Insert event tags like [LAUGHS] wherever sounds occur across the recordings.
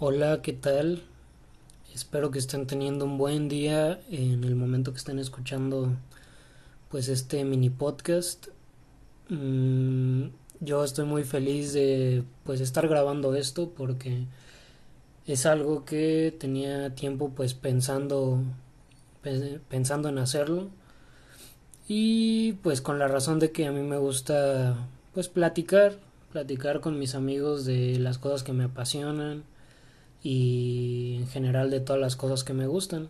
Hola, ¿qué tal? Espero que estén teniendo un buen día en el momento que estén escuchando pues este mini podcast. Mm, yo estoy muy feliz de pues estar grabando esto porque es algo que tenía tiempo pues pensando pensando en hacerlo y pues con la razón de que a mí me gusta pues platicar platicar con mis amigos de las cosas que me apasionan y en general de todas las cosas que me gustan.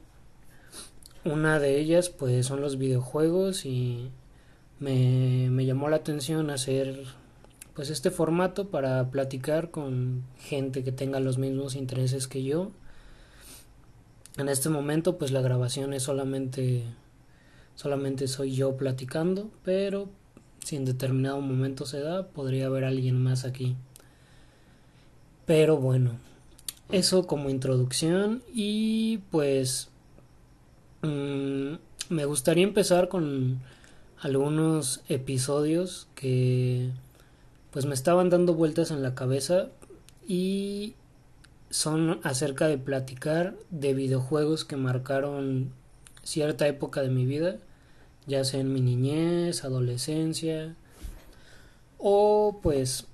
Una de ellas pues son los videojuegos y me, me llamó la atención hacer pues este formato para platicar con gente que tenga los mismos intereses que yo. En este momento pues la grabación es solamente solamente soy yo platicando, pero si en determinado momento se da, podría haber alguien más aquí. Pero bueno, eso como introducción y pues mm, me gustaría empezar con algunos episodios que pues me estaban dando vueltas en la cabeza y son acerca de platicar de videojuegos que marcaron cierta época de mi vida, ya sea en mi niñez, adolescencia o pues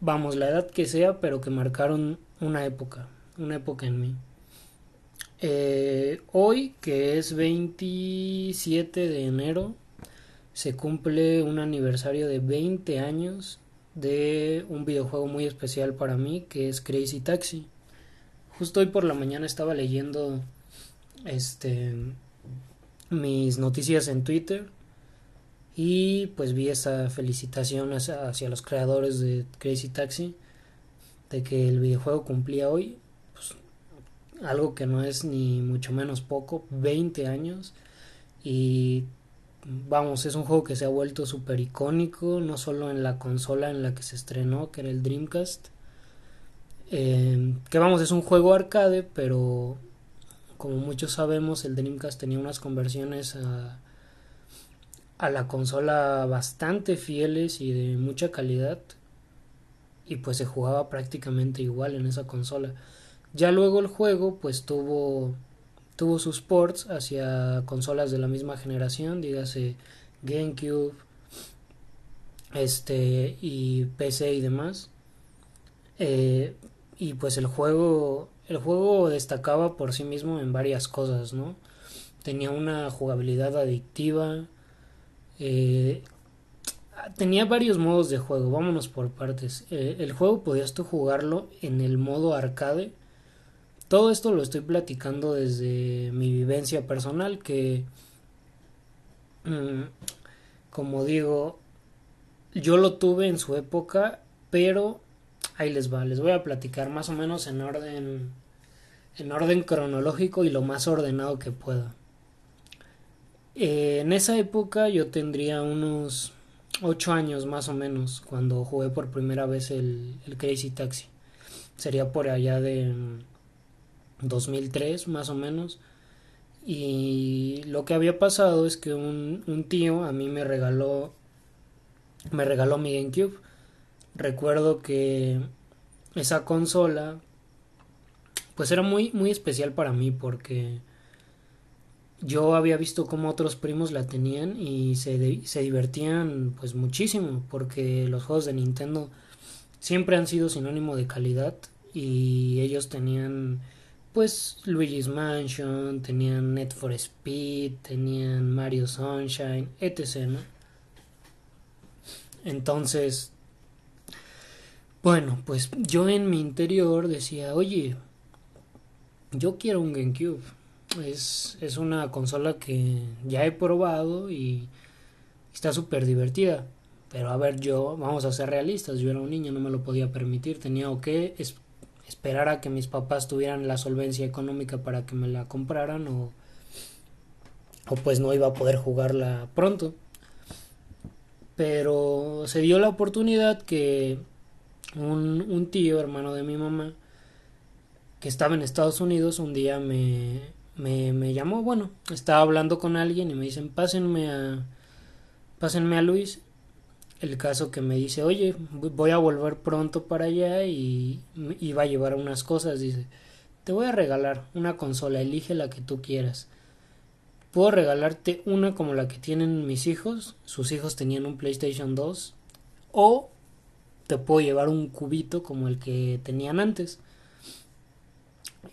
vamos la edad que sea, pero que marcaron una época, una época en mí. Eh, hoy, que es 27 de enero, se cumple un aniversario de 20 años de un videojuego muy especial para mí, que es Crazy Taxi. Justo hoy por la mañana estaba leyendo este mis noticias en Twitter y pues vi esa felicitación hacia los creadores de Crazy Taxi de que el videojuego cumplía hoy pues, algo que no es ni mucho menos poco, 20 años y vamos, es un juego que se ha vuelto súper icónico, no solo en la consola en la que se estrenó, que era el Dreamcast, eh, que vamos, es un juego arcade, pero como muchos sabemos, el Dreamcast tenía unas conversiones a, a la consola bastante fieles y de mucha calidad, y pues se jugaba prácticamente igual en esa consola. Ya luego el juego pues tuvo tuvo sus ports hacia consolas de la misma generación, dígase GameCube, este y PC y demás. Eh, y pues el juego el juego destacaba por sí mismo en varias cosas, ¿no? Tenía una jugabilidad adictiva, eh, tenía varios modos de juego, vámonos por partes. Eh, el juego podías tú jugarlo en el modo arcade. Todo esto lo estoy platicando desde mi vivencia personal que, mm, como digo, yo lo tuve en su época, pero ahí les va, les voy a platicar más o menos en orden en orden cronológico y lo más ordenado que pueda. Eh, en esa época yo tendría unos ocho años más o menos cuando jugué por primera vez el, Crazy Taxi. Sería por allá de 2003 más o menos. Y lo que había pasado es que un, un tío a mí me regaló me regaló mi GameCube. Recuerdo que esa consola pues era muy muy especial para mí porque yo había visto cómo otros primos la tenían y se, se divertían pues muchísimo porque los juegos de Nintendo siempre han sido sinónimo de calidad y ellos tenían pues Luigi's Mansion, tenían Net for Speed, tenían Mario Sunshine, etc. Entonces, bueno, pues yo en mi interior decía, oye, yo quiero un GameCube es, es una consola que ya he probado y está súper divertida. Pero a ver, yo, vamos a ser realistas, yo era un niño, no me lo podía permitir, tenía que esperar a que mis papás tuvieran la solvencia económica para que me la compraran o, o pues no iba a poder jugarla pronto. Pero se dio la oportunidad que un, un tío, hermano de mi mamá, que estaba en Estados Unidos, un día me, me, me llamó, bueno, estaba hablando con alguien y me dicen, pásenme a, pásenme a Luis. el caso que me dice, oye, voy a volver pronto para allá y iba a llevar unas cosas. Dice, te voy a regalar una consola, elige la que tú quieras. Puedo regalarte una como la que tienen mis hijos, sus hijos tenían un PlayStation 2, o te puedo llevar un cubito como el que tenían antes.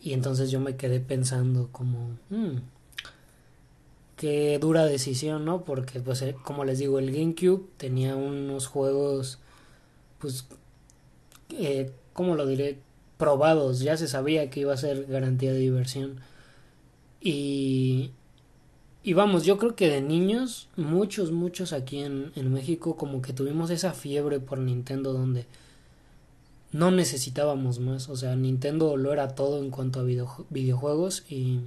Y entonces yo me quedé pensando como, hmm, qué dura decisión, ¿no? Porque, pues, eh, como les digo, el GameCube tenía unos juegos, pues, eh, ¿cómo lo diré? Probados, ya se sabía que iba a ser garantía de diversión. Y, y vamos, yo creo que de niños, muchos, muchos aquí en, en México, como que tuvimos esa fiebre por Nintendo donde no necesitábamos más. O sea, Nintendo lo era todo en cuanto a videojuegos y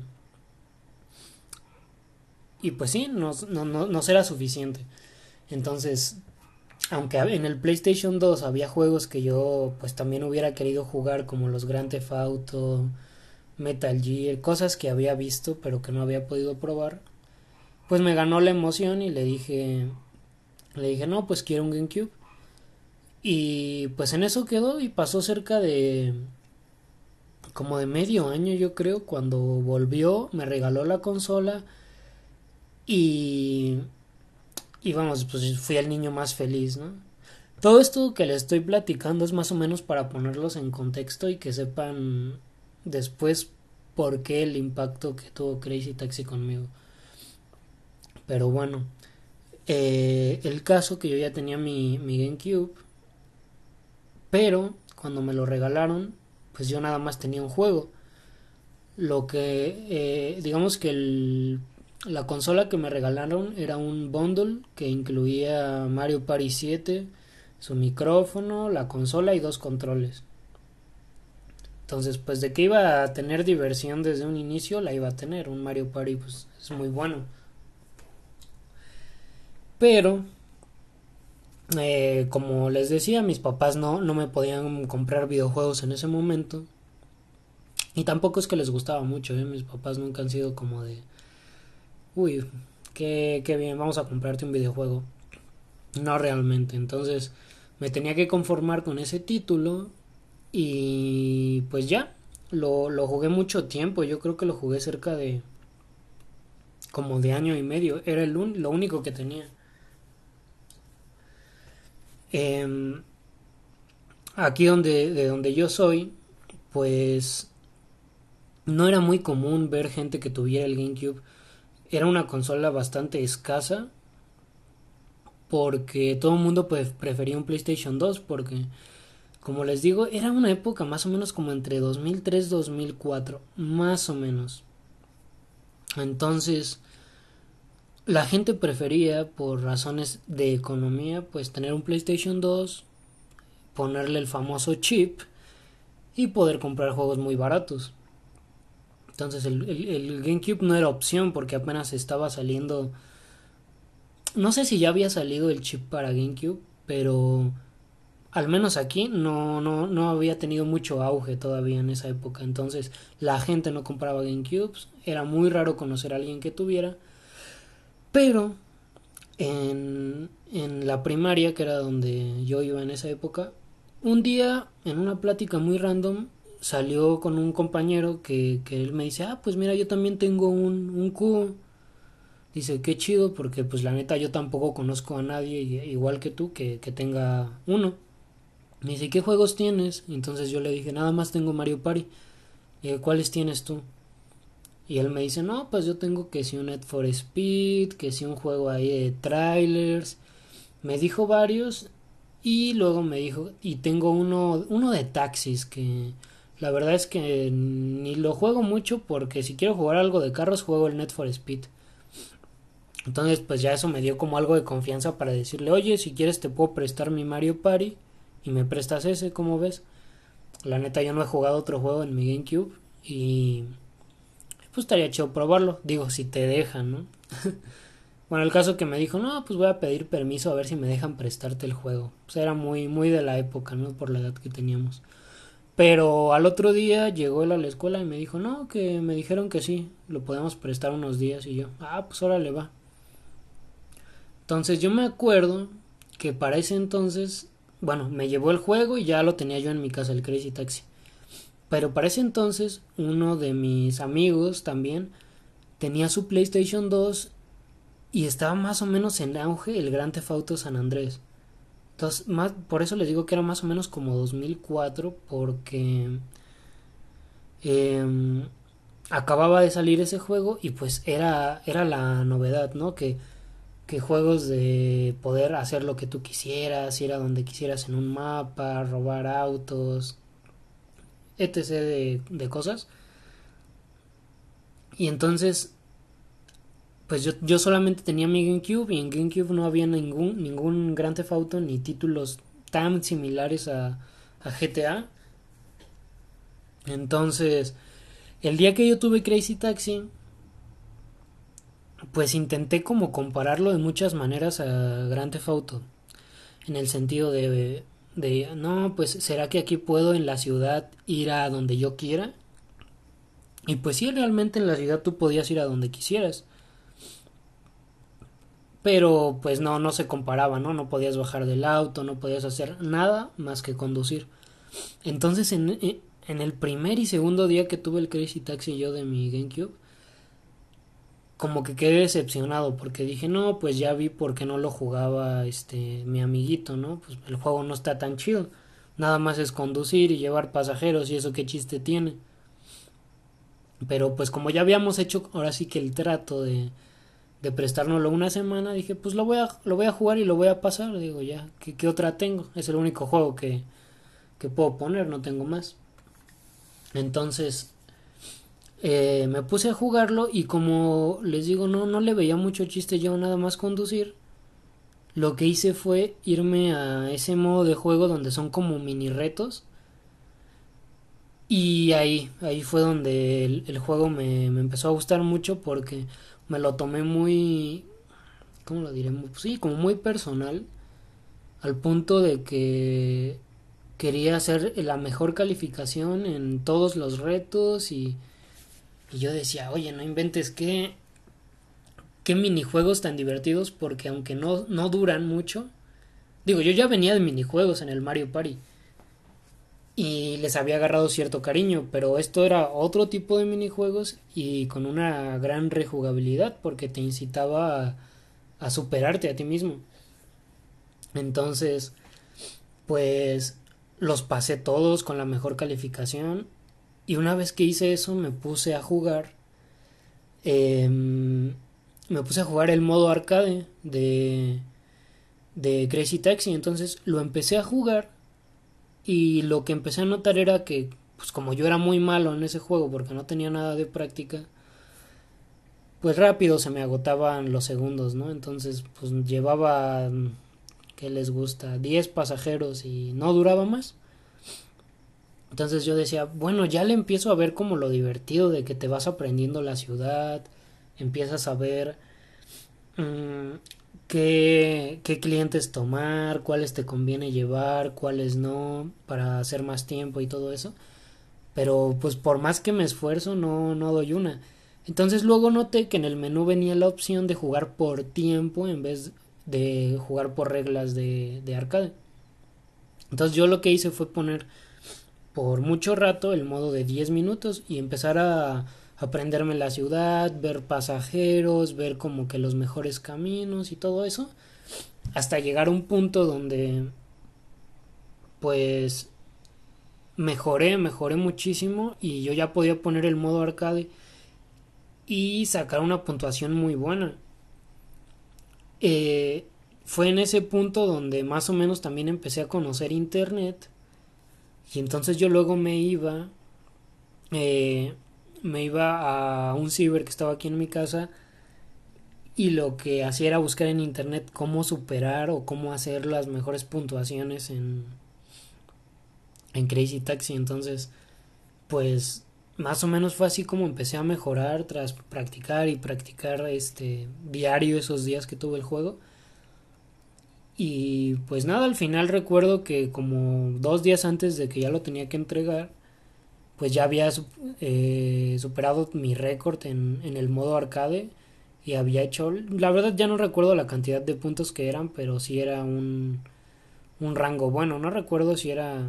y pues sí, no, no, no, será suficiente. Entonces, aunque en el PlayStation 2 había juegos que yo pues también hubiera querido jugar como los Grand Theft Auto, Metal Gear, cosas que había visto pero que no había podido probar, pues me ganó la emoción y le dije le dije, "No, pues quiero un GameCube." Y pues en eso quedó y pasó cerca de como de medio año yo creo cuando volvió, me regaló la consola y, y vamos, pues fui el niño más feliz, ¿no? Todo esto que les estoy platicando es más o menos para ponerlos en contexto y que sepan después por qué el impacto que tuvo Crazy Taxi conmigo. Pero bueno, eh, el caso que yo ya tenía mi, mi GameCube, pero cuando me lo regalaron, pues yo nada más tenía un juego. Lo que, eh, digamos que el la consola que me regalaron era un bundle que incluía Mario Party 7, su micrófono, la consola y dos controles. Entonces, pues de que iba a tener diversión desde un inicio, la iba a tener. Un Mario Party pues es muy bueno. Pero, eh, como les decía, mis papás no, no me podían comprar videojuegos en ese momento. Y tampoco es que les gustaba mucho, ¿eh? mis papás nunca han sido como de uy, qué, qué bien, vamos a comprarte un videojuego. No realmente, entonces me tenía que conformar con ese título y pues ya, lo, lo jugué mucho tiempo, yo creo que lo jugué cerca de como de año y medio, era el lo único que tenía. Em, aquí donde, de donde yo soy, pues no era muy común ver gente que tuviera el GameCube. Era una consola bastante escasa porque todo el mundo pues, prefería un PlayStation 2 porque como les digo era una época más o menos como entre 2003 2004 más o menos. Entonces la gente prefería por razones de economía pues tener un PlayStation 2 ponerle el famoso chip y poder comprar juegos muy baratos entonces el, el, GameCube no era opción porque apenas estaba saliendo... No sé si ya había salido el chip para GameCube, pero al menos aquí no, no, no había tenido mucho auge todavía en esa época. Entonces la gente no compraba GameCubes. Era muy raro conocer a alguien que tuviera. Pero en, en la primaria, que era donde yo iba en esa época, un día en una plática muy random salió con un compañero que, que él me dice, ah, pues mira, yo también tengo un, un cubo. Dice, qué chido, porque pues la neta yo tampoco conozco a nadie igual que tú que, que tenga uno. Me dice, ¿qué juegos tienes? Entonces yo le dije, nada más tengo Mario Party. Y ¿cuáles tienes tú? Y él me dice, no, pues yo tengo que si un Net for Speed, que si un juego ahí de trailers. Me dijo varios y luego me dijo, y tengo uno, uno de taxis que la verdad es que ni lo juego mucho porque si quiero jugar algo de carros juego el Net for Speed. Entonces pues ya eso me dio como algo de confianza para decirle, oye, si quieres te puedo prestar mi Mario Party y me prestas ese, como ves? La neta yo no he jugado otro juego en mi GameCube y pues estaría chido probarlo, digo, si te dejan, ¿no? [LAUGHS] bueno, el caso que me dijo, no, pues voy a pedir permiso a ver si me dejan prestarte el juego. Pues era muy, muy de la época, ¿no? Por la edad que teníamos. Pero al otro día llegó él a la escuela y me dijo, no, que me dijeron que sí, lo podemos prestar unos días y yo, ah, pues ahora le va. Entonces yo me acuerdo que para ese entonces, bueno, me llevó el juego y ya lo tenía yo en mi casa, el Crazy Taxi. Pero para ese entonces, uno de mis amigos también tenía su PlayStation 2 y estaba más o menos en auge el Gran Theft Auto San Andrés. Entonces, más, por eso les digo que era más o menos como 2004 porque eh, acababa de salir ese juego y pues era, era la novedad, ¿no? Que, que juegos de poder hacer lo que tú quisieras, ir a donde quisieras en un mapa, robar autos, etc. de, de cosas. Y entonces, pues yo, yo solamente tenía mi GameCube y en GameCube no había ningún, ningún Grand Theft Auto ni títulos tan similares a, a GTA. Entonces, el día que yo tuve Crazy Taxi, pues intenté como compararlo de muchas maneras a Grand Theft Auto. En el sentido de, de, no, pues será que aquí puedo en la ciudad ir a donde yo quiera. Y pues sí, realmente en la ciudad tú podías ir a donde quisieras. Pero pues no, no se comparaba, ¿no? No podías bajar del auto, no podías hacer nada más que conducir. Entonces en, en el primer y segundo día que tuve el Crazy Taxi yo de mi GameCube, como que quedé decepcionado porque dije, no, pues ya vi por qué no lo jugaba este mi amiguito, ¿no? Pues el juego no está tan chido. Nada más es conducir y llevar pasajeros y eso qué chiste tiene. Pero pues como ya habíamos hecho ahora sí que el trato de, de prestárnoslo una semana, dije, pues lo voy a, lo voy a jugar y lo voy a pasar. Digo, ya, ¿qué, qué otra tengo? Es el único juego que, que puedo poner, no tengo más. Entonces eh, me puse a jugarlo y como les digo, no, no le veía mucho chiste yo nada más conducir. Lo que hice fue irme a ese modo de juego donde son como mini retos. Y ahí, ahí fue donde el, juego me, me, empezó a gustar mucho porque me lo tomé muy, ¿cómo lo diré? Sí, como muy personal. Al punto de que quería hacer la mejor calificación en todos los retos y, y yo decía, oye, no inventes qué, qué minijuegos tan divertidos porque aunque no, no duran mucho, digo, yo ya venía de minijuegos en el Mario Party y les había agarrado cierto cariño, pero esto era otro tipo de minijuegos y con una gran rejugabilidad porque te incitaba a, a superarte a ti mismo. Entonces, pues los pasé todos con la mejor calificación y una vez que hice eso me puse a jugar eh, me puse a jugar el modo arcade de de Crazy Taxi. Entonces lo empecé a jugar y lo que empecé a notar era que pues como yo era muy malo en ese juego porque no tenía nada de práctica pues rápido se me agotaban los segundos no entonces pues llevaba que les gusta 10 pasajeros y no duraba más. Entonces yo decía, bueno, ya le empiezo a ver como lo divertido de que te vas aprendiendo la ciudad, empiezas a ver mmm, qué, qué clientes tomar, cuáles te conviene llevar, cuáles no, para hacer más tiempo y todo eso. Pero pues por más que me esfuerzo no, no doy una. Entonces luego noté que en el menú venía la opción de jugar por tiempo en vez de jugar por reglas de, de arcade. Entonces yo lo que hice fue poner por mucho rato el modo de 10 minutos y empezar a aprenderme la ciudad, ver pasajeros, ver como que los mejores caminos y todo eso, hasta llegar a un punto donde pues mejoré, mejoré muchísimo y yo ya podía poner el modo arcade y sacar una puntuación muy buena. Eh, fue en ese punto donde más o menos también empecé a conocer internet y entonces yo luego me iba eh, me iba a un ciber que estaba aquí en mi casa y lo que hacía era buscar en internet cómo superar o cómo hacer las mejores puntuaciones en en Crazy Taxi entonces pues más o menos fue así como empecé a mejorar tras practicar y practicar este diario esos días que tuve el juego. Y pues nada, al final recuerdo que como dos días antes de que ya lo tenía que entregar, pues ya había eh, superado mi récord en, en, el modo arcade y había hecho, la verdad ya no recuerdo la cantidad de puntos que eran, pero sí era un, un rango bueno, no recuerdo si era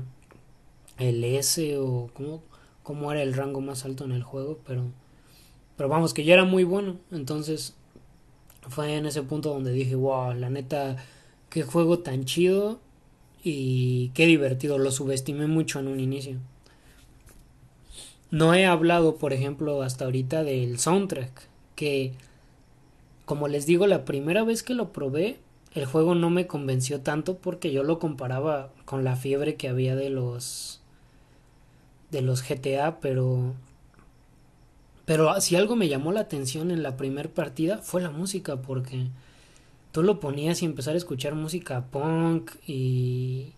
el S o cómo, cómo era el rango más alto en el juego, pero, pero vamos, que ya era muy bueno, entonces fue en ese punto donde dije, wow, la neta, qué juego tan chido y qué divertido, lo subestimé mucho en un inicio. No he hablado, por ejemplo, hasta ahorita del soundtrack, que como les digo, la primera vez que lo probé, el juego no me convenció tanto porque yo lo comparaba con la fiebre que había de los de los GTA, pero pero si algo me llamó la atención en la primera partida fue la música porque tú lo ponías y empezar a escuchar música punk y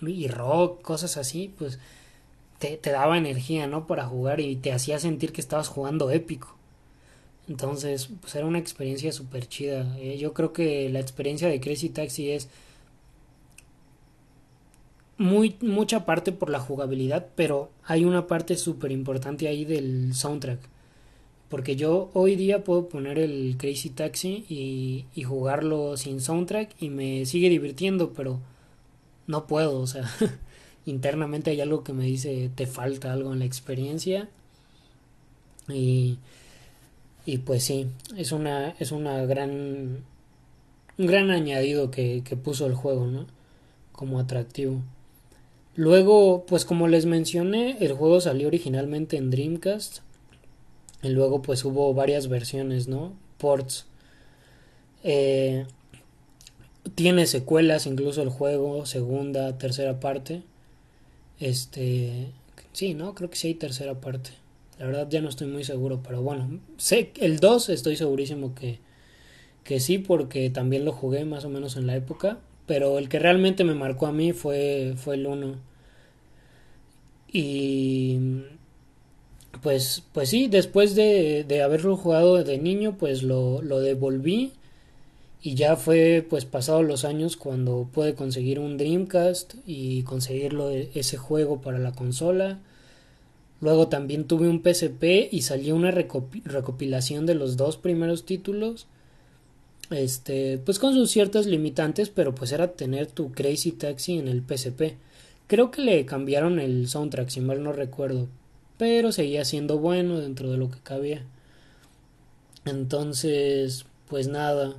y rock, cosas así, pues te, te daba energía, ¿no? Para jugar y te hacía sentir que estabas jugando épico. Entonces, pues era una experiencia súper chida. Eh, yo creo que la experiencia de Crazy Taxi es muy mucha parte por la jugabilidad, pero hay una parte súper importante ahí del soundtrack. Porque yo hoy día puedo poner el Crazy Taxi y, y jugarlo sin soundtrack y me sigue divirtiendo, pero no puedo, o sea, [LAUGHS] internamente hay algo que me dice te falta algo en la experiencia. Y y pues sí, es una, es una gran, un gran añadido que, que puso el juego, ¿no? Como atractivo. Luego, pues como les mencioné, el juego salió originalmente en Dreamcast. Y luego pues hubo varias versiones, ¿no? Ports. Eh, tiene secuelas, incluso el juego, segunda, tercera parte. Este, sí, ¿no? Creo que sí hay tercera parte. La verdad ya no estoy muy seguro, pero bueno, sé el 2 estoy segurísimo que, que sí, porque también lo jugué más o menos en la época, pero el que realmente me marcó a mí fue, fue el 1. Y pues, pues sí, después de, de haberlo jugado de niño, pues lo, lo devolví y ya fue pues pasados los años cuando pude conseguir un Dreamcast y conseguirlo ese juego para la consola Luego también tuve un PSP y salió una recopilación de los dos primeros títulos. Este, pues con sus ciertas limitantes, pero pues era tener tu Crazy Taxi en el PSP. Creo que le cambiaron el soundtrack, si mal no recuerdo, pero seguía siendo bueno dentro de lo que cabía. Entonces, pues nada,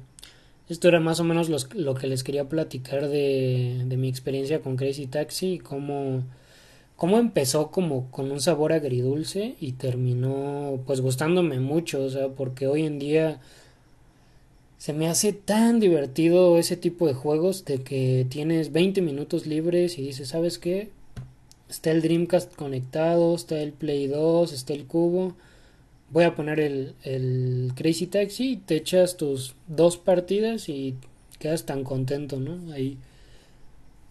esto era más o menos lo que les quería platicar de, de mi experiencia con Crazy Taxi y cómo cómo empezó como con un sabor agridulce y terminó pues gustándome mucho, o sea, porque hoy en día se me hace tan divertido ese tipo de juegos de que tienes 20 minutos libres y dices, ¿sabes qué? Está el Dreamcast conectado, está el Play 2, está el cubo. Voy a poner el, el Crazy Taxi, te echas tus dos partidas y quedas tan contento, ¿no? Ahí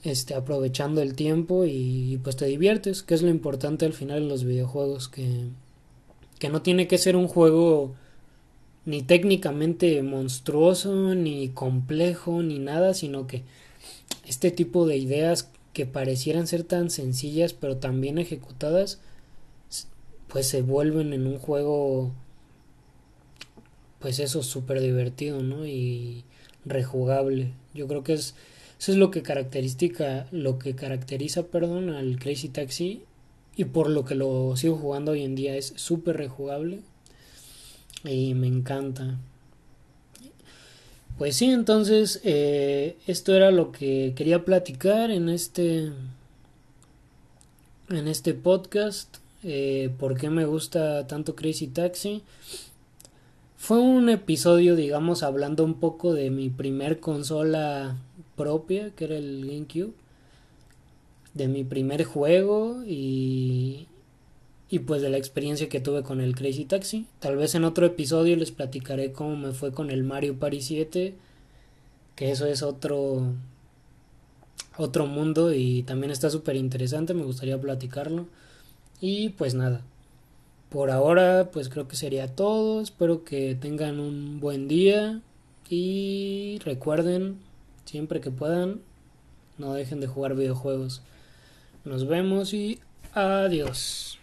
este, aprovechando el tiempo y, pues te diviertes, que es lo importante al final en los videojuegos, que, que no tiene que ser un juego ni técnicamente monstruoso, ni complejo, ni nada, sino que este tipo de ideas que parecieran ser tan sencillas pero tan bien ejecutadas, pues se vuelven en un juego, pues eso, súper divertido, ¿no? Y rejugable. Yo creo que es eso es lo que caracteriza, lo que caracteriza, perdón, al Crazy Taxi y por lo que lo sigo jugando hoy en día es súper rejugable y me encanta. Pues sí, entonces eh, esto era lo que quería platicar en este en este podcast. Eh, ¿Por qué me gusta tanto Crazy Taxi? Fue un episodio, digamos, hablando un poco de mi primer consola propia, que era el GameCube, de mi primer juego y, y pues de la experiencia que tuve con el Crazy Taxi. Tal vez en otro episodio les platicaré cómo me fue con el Mario Party 7, que eso es otro otro mundo y también está súper interesante, me gustaría platicarlo. Y pues nada, por ahora pues creo que sería todo, espero que tengan un buen día y recuerden Siempre que puedan, no dejen de jugar videojuegos. Nos vemos y adiós.